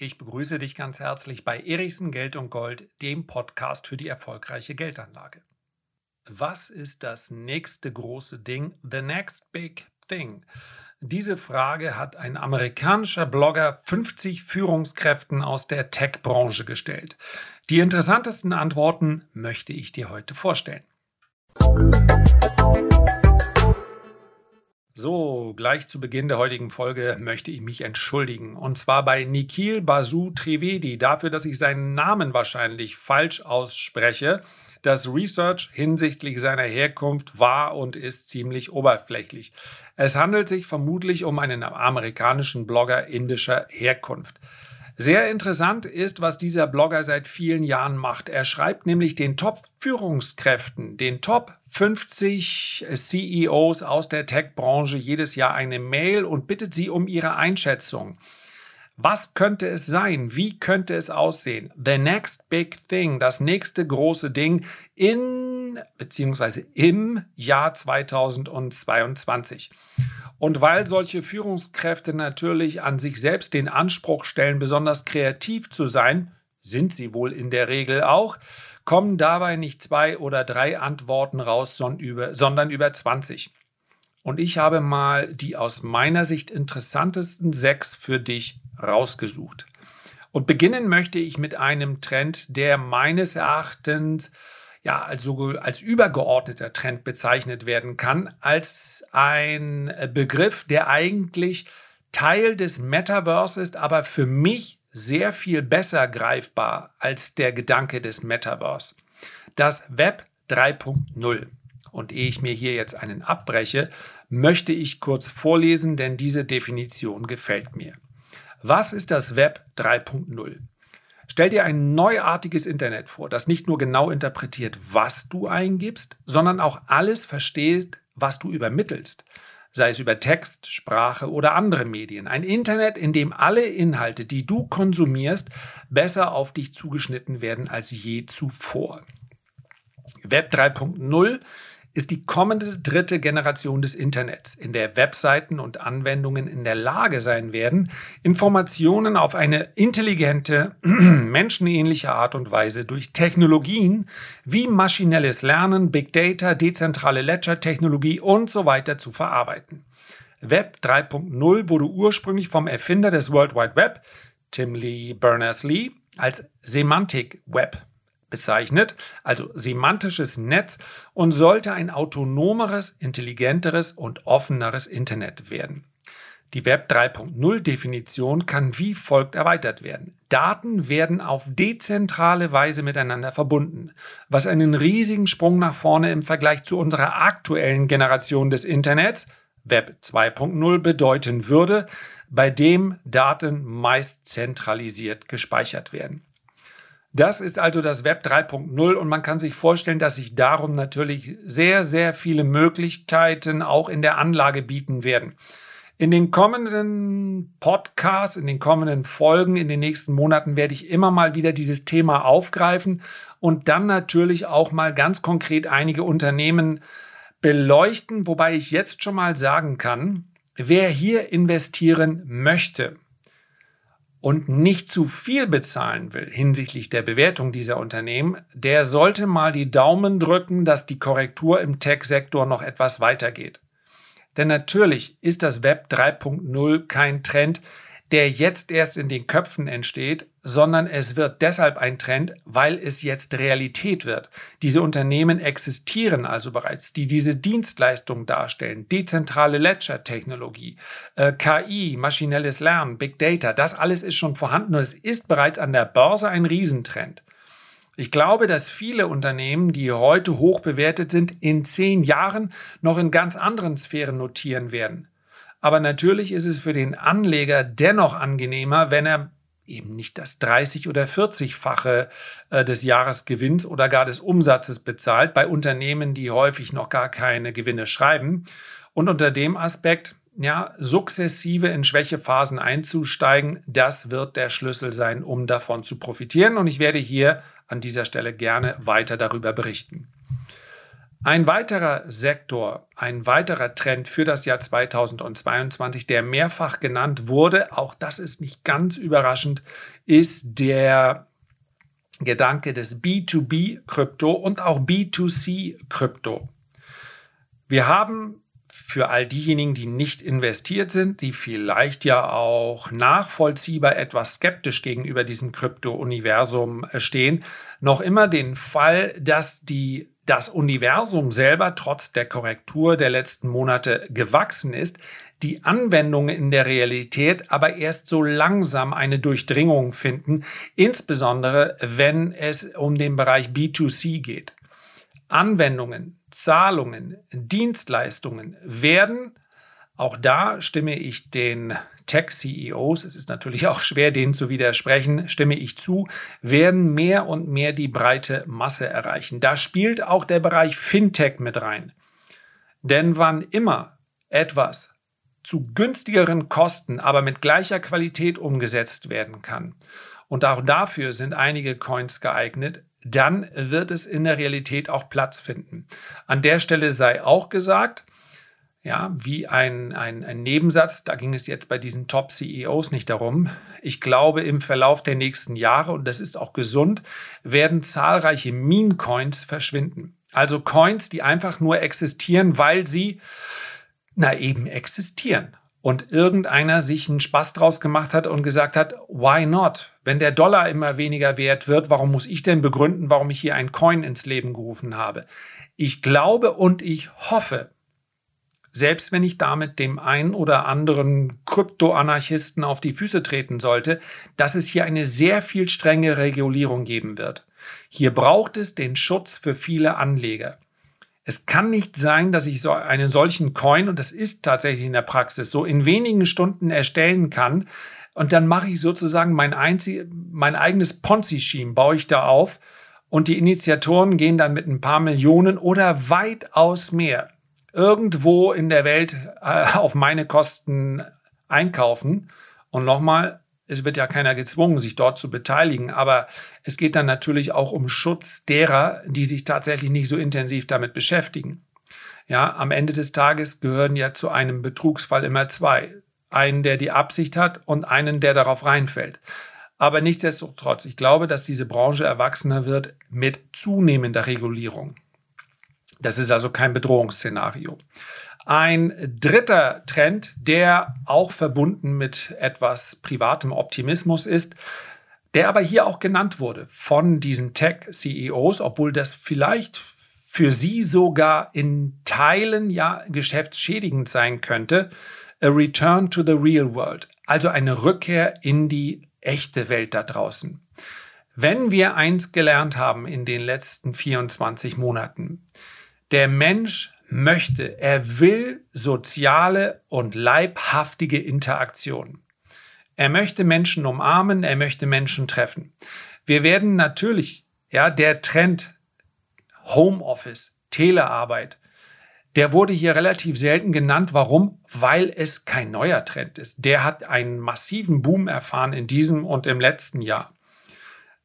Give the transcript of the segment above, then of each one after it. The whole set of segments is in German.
Ich begrüße dich ganz herzlich bei Erichsen Geld und Gold, dem Podcast für die erfolgreiche Geldanlage. Was ist das nächste große Ding? The next big thing. Diese Frage hat ein amerikanischer Blogger 50 Führungskräften aus der Tech-Branche gestellt. Die interessantesten Antworten möchte ich dir heute vorstellen. So, gleich zu Beginn der heutigen Folge möchte ich mich entschuldigen. Und zwar bei Nikhil Basu Trivedi dafür, dass ich seinen Namen wahrscheinlich falsch ausspreche. Das Research hinsichtlich seiner Herkunft war und ist ziemlich oberflächlich. Es handelt sich vermutlich um einen amerikanischen Blogger indischer Herkunft. Sehr interessant ist, was dieser Blogger seit vielen Jahren macht. Er schreibt nämlich den Top-Führungskräften, den Top 50 CEOs aus der Tech-Branche jedes Jahr eine Mail und bittet sie um ihre Einschätzung. Was könnte es sein? Wie könnte es aussehen? The next big thing, das nächste große Ding in bzw. im Jahr 2022. Und weil solche Führungskräfte natürlich an sich selbst den Anspruch stellen, besonders kreativ zu sein, sind sie wohl in der Regel auch, kommen dabei nicht zwei oder drei Antworten raus, sondern über 20. Und ich habe mal die aus meiner Sicht interessantesten sechs für dich rausgesucht. Und beginnen möchte ich mit einem Trend, der meines Erachtens ja, also als übergeordneter Trend bezeichnet werden kann, als ein Begriff, der eigentlich Teil des Metaverse ist, aber für mich sehr viel besser greifbar als der Gedanke des Metaverse. Das Web 3.0. Und ehe ich mir hier jetzt einen abbreche, möchte ich kurz vorlesen, denn diese Definition gefällt mir. Was ist das Web 3.0? Stell dir ein neuartiges Internet vor, das nicht nur genau interpretiert, was du eingibst, sondern auch alles versteht, was du übermittelst. Sei es über Text, Sprache oder andere Medien. Ein Internet, in dem alle Inhalte, die du konsumierst, besser auf dich zugeschnitten werden als je zuvor. Web 3.0 ist die kommende dritte Generation des Internets, in der Webseiten und Anwendungen in der Lage sein werden, Informationen auf eine intelligente, menschenähnliche Art und Weise durch Technologien wie maschinelles Lernen, Big Data, dezentrale Ledger-Technologie und so weiter zu verarbeiten. Web 3.0 wurde ursprünglich vom Erfinder des World Wide Web, Tim Lee Berners-Lee, als Semantik Web bezeichnet, also semantisches Netz, und sollte ein autonomeres, intelligenteres und offeneres Internet werden. Die Web 3.0 Definition kann wie folgt erweitert werden. Daten werden auf dezentrale Weise miteinander verbunden, was einen riesigen Sprung nach vorne im Vergleich zu unserer aktuellen Generation des Internets, Web 2.0, bedeuten würde, bei dem Daten meist zentralisiert gespeichert werden. Das ist also das Web 3.0 und man kann sich vorstellen, dass sich darum natürlich sehr, sehr viele Möglichkeiten auch in der Anlage bieten werden. In den kommenden Podcasts, in den kommenden Folgen, in den nächsten Monaten werde ich immer mal wieder dieses Thema aufgreifen und dann natürlich auch mal ganz konkret einige Unternehmen beleuchten, wobei ich jetzt schon mal sagen kann, wer hier investieren möchte, und nicht zu viel bezahlen will hinsichtlich der Bewertung dieser Unternehmen, der sollte mal die Daumen drücken, dass die Korrektur im Tech-Sektor noch etwas weitergeht. Denn natürlich ist das Web 3.0 kein Trend, der jetzt erst in den Köpfen entsteht, sondern es wird deshalb ein Trend, weil es jetzt Realität wird. Diese Unternehmen existieren also bereits, die diese Dienstleistungen darstellen. Dezentrale Ledger-Technologie, äh, KI, maschinelles Lernen, Big Data, das alles ist schon vorhanden und es ist bereits an der Börse ein Riesentrend. Ich glaube, dass viele Unternehmen, die heute hoch bewertet sind, in zehn Jahren noch in ganz anderen Sphären notieren werden. Aber natürlich ist es für den Anleger dennoch angenehmer, wenn er eben nicht das 30 oder 40-fache äh, des Jahresgewinns oder gar des Umsatzes bezahlt bei Unternehmen, die häufig noch gar keine Gewinne schreiben. Und unter dem Aspekt, ja, sukzessive in Schwächephasen einzusteigen, das wird der Schlüssel sein, um davon zu profitieren. Und ich werde hier an dieser Stelle gerne weiter darüber berichten. Ein weiterer Sektor, ein weiterer Trend für das Jahr 2022, der mehrfach genannt wurde, auch das ist nicht ganz überraschend, ist der Gedanke des B2B-Krypto und auch B2C-Krypto. Wir haben für all diejenigen, die nicht investiert sind, die vielleicht ja auch nachvollziehbar etwas skeptisch gegenüber diesem Krypto-Universum stehen, noch immer den Fall, dass die das Universum selber trotz der Korrektur der letzten Monate gewachsen ist, die Anwendungen in der Realität aber erst so langsam eine Durchdringung finden, insbesondere wenn es um den Bereich B2C geht. Anwendungen, Zahlungen, Dienstleistungen werden, auch da stimme ich den Tech-CEOs, es ist natürlich auch schwer, denen zu widersprechen, stimme ich zu, werden mehr und mehr die breite Masse erreichen. Da spielt auch der Bereich Fintech mit rein. Denn wann immer etwas zu günstigeren Kosten, aber mit gleicher Qualität umgesetzt werden kann, und auch dafür sind einige Coins geeignet, dann wird es in der Realität auch Platz finden. An der Stelle sei auch gesagt, ja, wie ein, ein, ein Nebensatz, da ging es jetzt bei diesen Top-CEOs nicht darum. Ich glaube, im Verlauf der nächsten Jahre, und das ist auch gesund, werden zahlreiche Meme-Coins verschwinden. Also Coins, die einfach nur existieren, weil sie, na eben existieren. Und irgendeiner sich einen Spaß draus gemacht hat und gesagt hat, why not? Wenn der Dollar immer weniger wert wird, warum muss ich denn begründen, warum ich hier einen Coin ins Leben gerufen habe? Ich glaube und ich hoffe, selbst wenn ich damit dem einen oder anderen Kryptoanarchisten auf die Füße treten sollte, dass es hier eine sehr viel strenge Regulierung geben wird. Hier braucht es den Schutz für viele Anleger. Es kann nicht sein, dass ich so einen solchen Coin, und das ist tatsächlich in der Praxis so, in wenigen Stunden erstellen kann. Und dann mache ich sozusagen mein, einzig, mein eigenes Ponzi-Scheme, baue ich da auf. Und die Initiatoren gehen dann mit ein paar Millionen oder weitaus mehr irgendwo in der Welt äh, auf meine Kosten einkaufen. Und nochmal, es wird ja keiner gezwungen, sich dort zu beteiligen, aber es geht dann natürlich auch um Schutz derer, die sich tatsächlich nicht so intensiv damit beschäftigen. Ja, am Ende des Tages gehören ja zu einem Betrugsfall immer zwei. Einen, der die Absicht hat und einen, der darauf reinfällt. Aber nichtsdestotrotz, ich glaube, dass diese Branche erwachsener wird mit zunehmender Regulierung. Das ist also kein Bedrohungsszenario. Ein dritter Trend, der auch verbunden mit etwas privatem Optimismus ist, der aber hier auch genannt wurde von diesen Tech-CEOs, obwohl das vielleicht für sie sogar in Teilen ja geschäftsschädigend sein könnte, a return to the real world, also eine Rückkehr in die echte Welt da draußen. Wenn wir eins gelernt haben in den letzten 24 Monaten, der Mensch möchte, er will soziale und leibhaftige Interaktion. Er möchte Menschen umarmen, er möchte Menschen treffen. Wir werden natürlich, ja, der Trend Homeoffice, Telearbeit, der wurde hier relativ selten genannt. Warum? Weil es kein neuer Trend ist. Der hat einen massiven Boom erfahren in diesem und im letzten Jahr.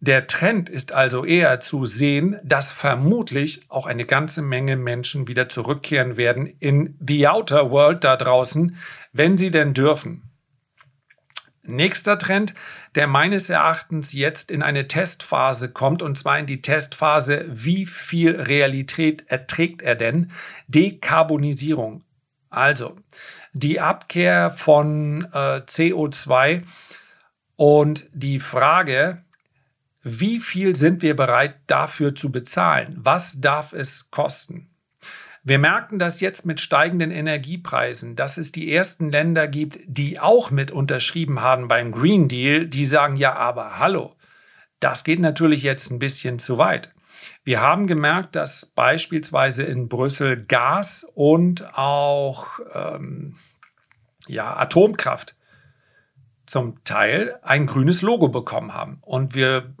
Der Trend ist also eher zu sehen, dass vermutlich auch eine ganze Menge Menschen wieder zurückkehren werden in the outer world da draußen, wenn sie denn dürfen. Nächster Trend, der meines Erachtens jetzt in eine Testphase kommt, und zwar in die Testphase, wie viel Realität erträgt er denn? Dekarbonisierung. Also die Abkehr von äh, CO2 und die Frage, wie viel sind wir bereit dafür zu bezahlen? Was darf es kosten? Wir merken das jetzt mit steigenden Energiepreisen, dass es die ersten Länder gibt, die auch mit unterschrieben haben beim Green Deal, die sagen, ja, aber hallo, das geht natürlich jetzt ein bisschen zu weit. Wir haben gemerkt, dass beispielsweise in Brüssel Gas und auch ähm, ja, Atomkraft zum Teil ein grünes Logo bekommen haben. Und wir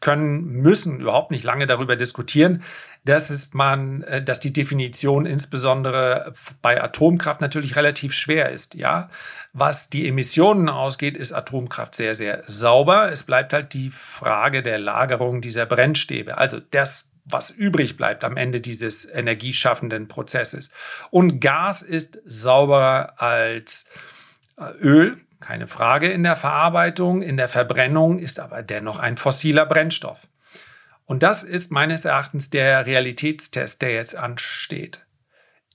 können, müssen überhaupt nicht lange darüber diskutieren, dass es man, äh, dass die Definition insbesondere bei Atomkraft natürlich relativ schwer ist. Ja, was die Emissionen ausgeht, ist Atomkraft sehr, sehr sauber. Es bleibt halt die Frage der Lagerung dieser Brennstäbe. Also das was übrig bleibt am Ende dieses energieschaffenden Prozesses. Und Gas ist sauberer als äh, Öl, keine Frage in der Verarbeitung, in der Verbrennung ist aber dennoch ein fossiler Brennstoff. Und das ist meines Erachtens der Realitätstest, der jetzt ansteht.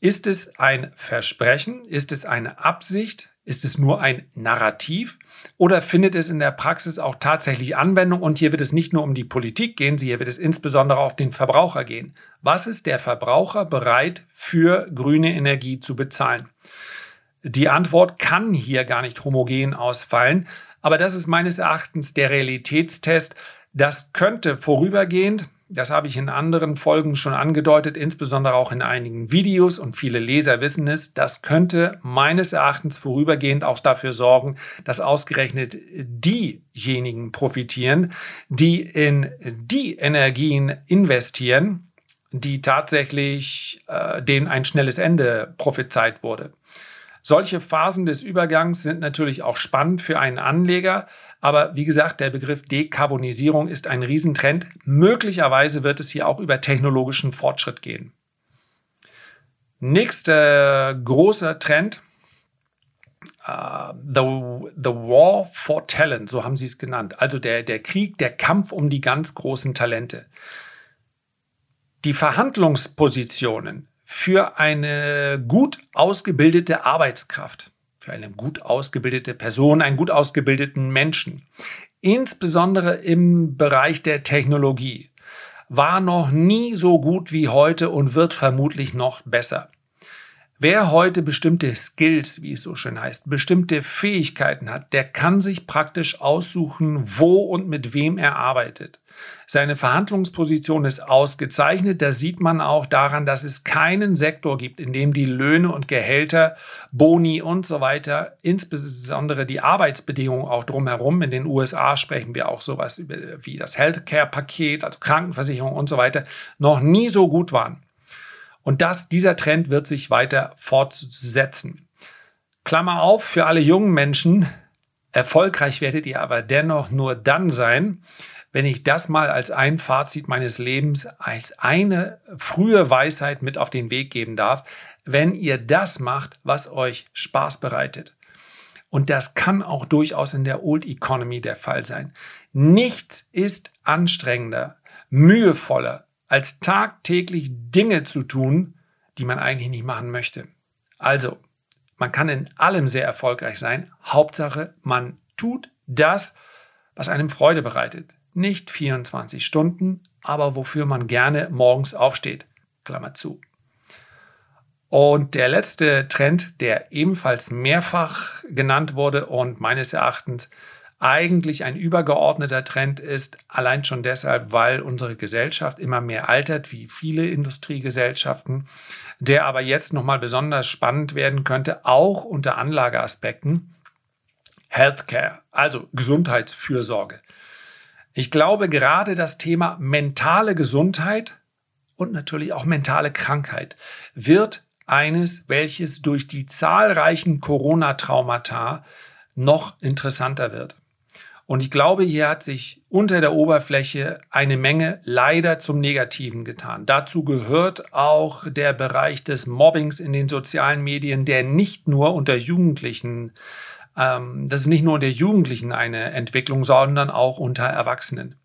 Ist es ein Versprechen? Ist es eine Absicht? Ist es nur ein Narrativ? Oder findet es in der Praxis auch tatsächlich Anwendung? Und hier wird es nicht nur um die Politik gehen, hier wird es insbesondere auch den Verbraucher gehen. Was ist der Verbraucher bereit für grüne Energie zu bezahlen? Die Antwort kann hier gar nicht homogen ausfallen, aber das ist meines Erachtens der Realitätstest. Das könnte vorübergehend, das habe ich in anderen Folgen schon angedeutet, insbesondere auch in einigen Videos und viele Leser wissen es, das könnte meines Erachtens vorübergehend auch dafür sorgen, dass ausgerechnet diejenigen profitieren, die in die Energien investieren, die tatsächlich äh, denen ein schnelles Ende prophezeit wurde. Solche Phasen des Übergangs sind natürlich auch spannend für einen Anleger, aber wie gesagt, der Begriff Dekarbonisierung ist ein Riesentrend. Möglicherweise wird es hier auch über technologischen Fortschritt gehen. Nächster großer Trend, uh, the, the War for Talent, so haben sie es genannt. Also der, der Krieg, der Kampf um die ganz großen Talente. Die Verhandlungspositionen für eine gut ausgebildete Arbeitskraft, für eine gut ausgebildete Person, einen gut ausgebildeten Menschen, insbesondere im Bereich der Technologie, war noch nie so gut wie heute und wird vermutlich noch besser. Wer heute bestimmte Skills, wie es so schön heißt, bestimmte Fähigkeiten hat, der kann sich praktisch aussuchen, wo und mit wem er arbeitet. Seine Verhandlungsposition ist ausgezeichnet. Das sieht man auch daran, dass es keinen Sektor gibt, in dem die Löhne und Gehälter, Boni und so weiter, insbesondere die Arbeitsbedingungen auch drumherum. In den USA sprechen wir auch sowas wie das Healthcare-Paket, also Krankenversicherung und so weiter, noch nie so gut waren. Und das, dieser Trend wird sich weiter fortsetzen. Klammer auf, für alle jungen Menschen, erfolgreich werdet ihr aber dennoch nur dann sein, wenn ich das mal als ein Fazit meines Lebens, als eine frühe Weisheit mit auf den Weg geben darf, wenn ihr das macht, was euch Spaß bereitet. Und das kann auch durchaus in der Old Economy der Fall sein. Nichts ist anstrengender, mühevoller, als tagtäglich Dinge zu tun, die man eigentlich nicht machen möchte. Also, man kann in allem sehr erfolgreich sein. Hauptsache, man tut das, was einem Freude bereitet nicht 24 Stunden, aber wofür man gerne morgens aufsteht. Klammer zu. Und der letzte Trend, der ebenfalls mehrfach genannt wurde und meines Erachtens eigentlich ein übergeordneter Trend ist, allein schon deshalb, weil unsere Gesellschaft immer mehr altert, wie viele Industriegesellschaften, der aber jetzt nochmal besonders spannend werden könnte, auch unter Anlageaspekten. Healthcare, also Gesundheitsfürsorge. Ich glaube, gerade das Thema mentale Gesundheit und natürlich auch mentale Krankheit wird eines, welches durch die zahlreichen Corona-Traumata noch interessanter wird. Und ich glaube, hier hat sich unter der Oberfläche eine Menge leider zum Negativen getan. Dazu gehört auch der Bereich des Mobbings in den sozialen Medien, der nicht nur unter Jugendlichen ähm, das ist nicht nur unter Jugendlichen eine Entwicklung, sondern auch unter Erwachsenen.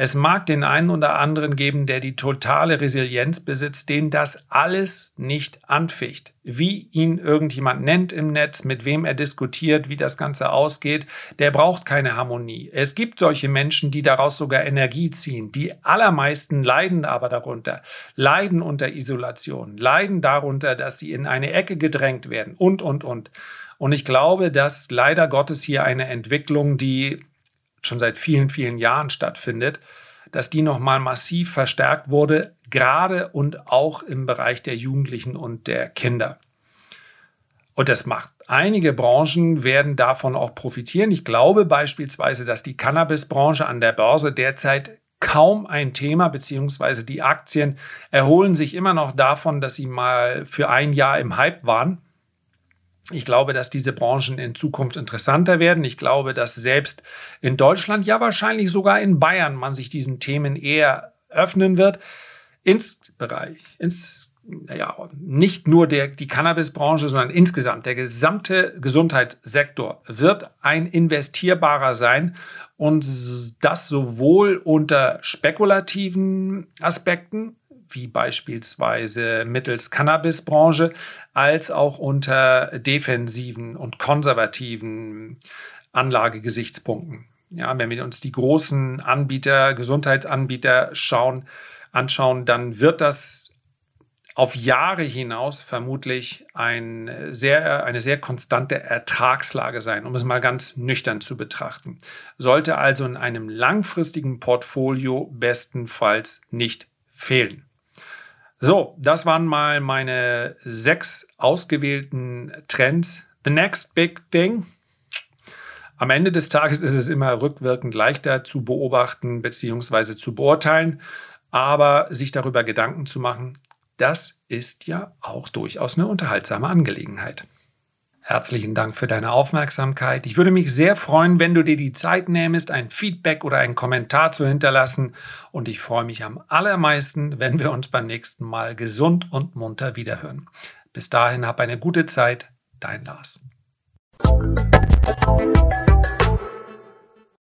Es mag den einen oder anderen geben, der die totale Resilienz besitzt, den das alles nicht anficht. Wie ihn irgendjemand nennt im Netz, mit wem er diskutiert, wie das Ganze ausgeht, der braucht keine Harmonie. Es gibt solche Menschen, die daraus sogar Energie ziehen. Die allermeisten leiden aber darunter, leiden unter Isolation, leiden darunter, dass sie in eine Ecke gedrängt werden und, und, und. Und ich glaube, dass leider Gottes hier eine Entwicklung, die schon seit vielen, vielen Jahren stattfindet, dass die nochmal massiv verstärkt wurde, gerade und auch im Bereich der Jugendlichen und der Kinder. Und das macht einige Branchen werden davon auch profitieren. Ich glaube beispielsweise, dass die Cannabisbranche an der Börse derzeit kaum ein Thema, beziehungsweise die Aktien erholen sich immer noch davon, dass sie mal für ein Jahr im Hype waren. Ich glaube, dass diese Branchen in Zukunft interessanter werden. Ich glaube, dass selbst in Deutschland, ja wahrscheinlich sogar in Bayern, man sich diesen Themen eher öffnen wird. Ins-Bereich, ins, naja, nicht nur der, die Cannabisbranche, sondern insgesamt der gesamte Gesundheitssektor wird ein investierbarer sein und das sowohl unter spekulativen Aspekten, wie beispielsweise mittels Cannabisbranche, als auch unter defensiven und konservativen Anlagegesichtspunkten. Ja, wenn wir uns die großen Anbieter, Gesundheitsanbieter schauen, anschauen, dann wird das auf Jahre hinaus vermutlich ein sehr, eine sehr konstante Ertragslage sein, um es mal ganz nüchtern zu betrachten. Sollte also in einem langfristigen Portfolio bestenfalls nicht fehlen. So, das waren mal meine sechs ausgewählten Trends. The next big thing. Am Ende des Tages ist es immer rückwirkend leichter zu beobachten bzw. zu beurteilen, aber sich darüber Gedanken zu machen, das ist ja auch durchaus eine unterhaltsame Angelegenheit. Herzlichen Dank für deine Aufmerksamkeit. Ich würde mich sehr freuen, wenn du dir die Zeit nähmest, ein Feedback oder einen Kommentar zu hinterlassen. Und ich freue mich am allermeisten, wenn wir uns beim nächsten Mal gesund und munter wiederhören. Bis dahin hab eine gute Zeit. Dein Lars.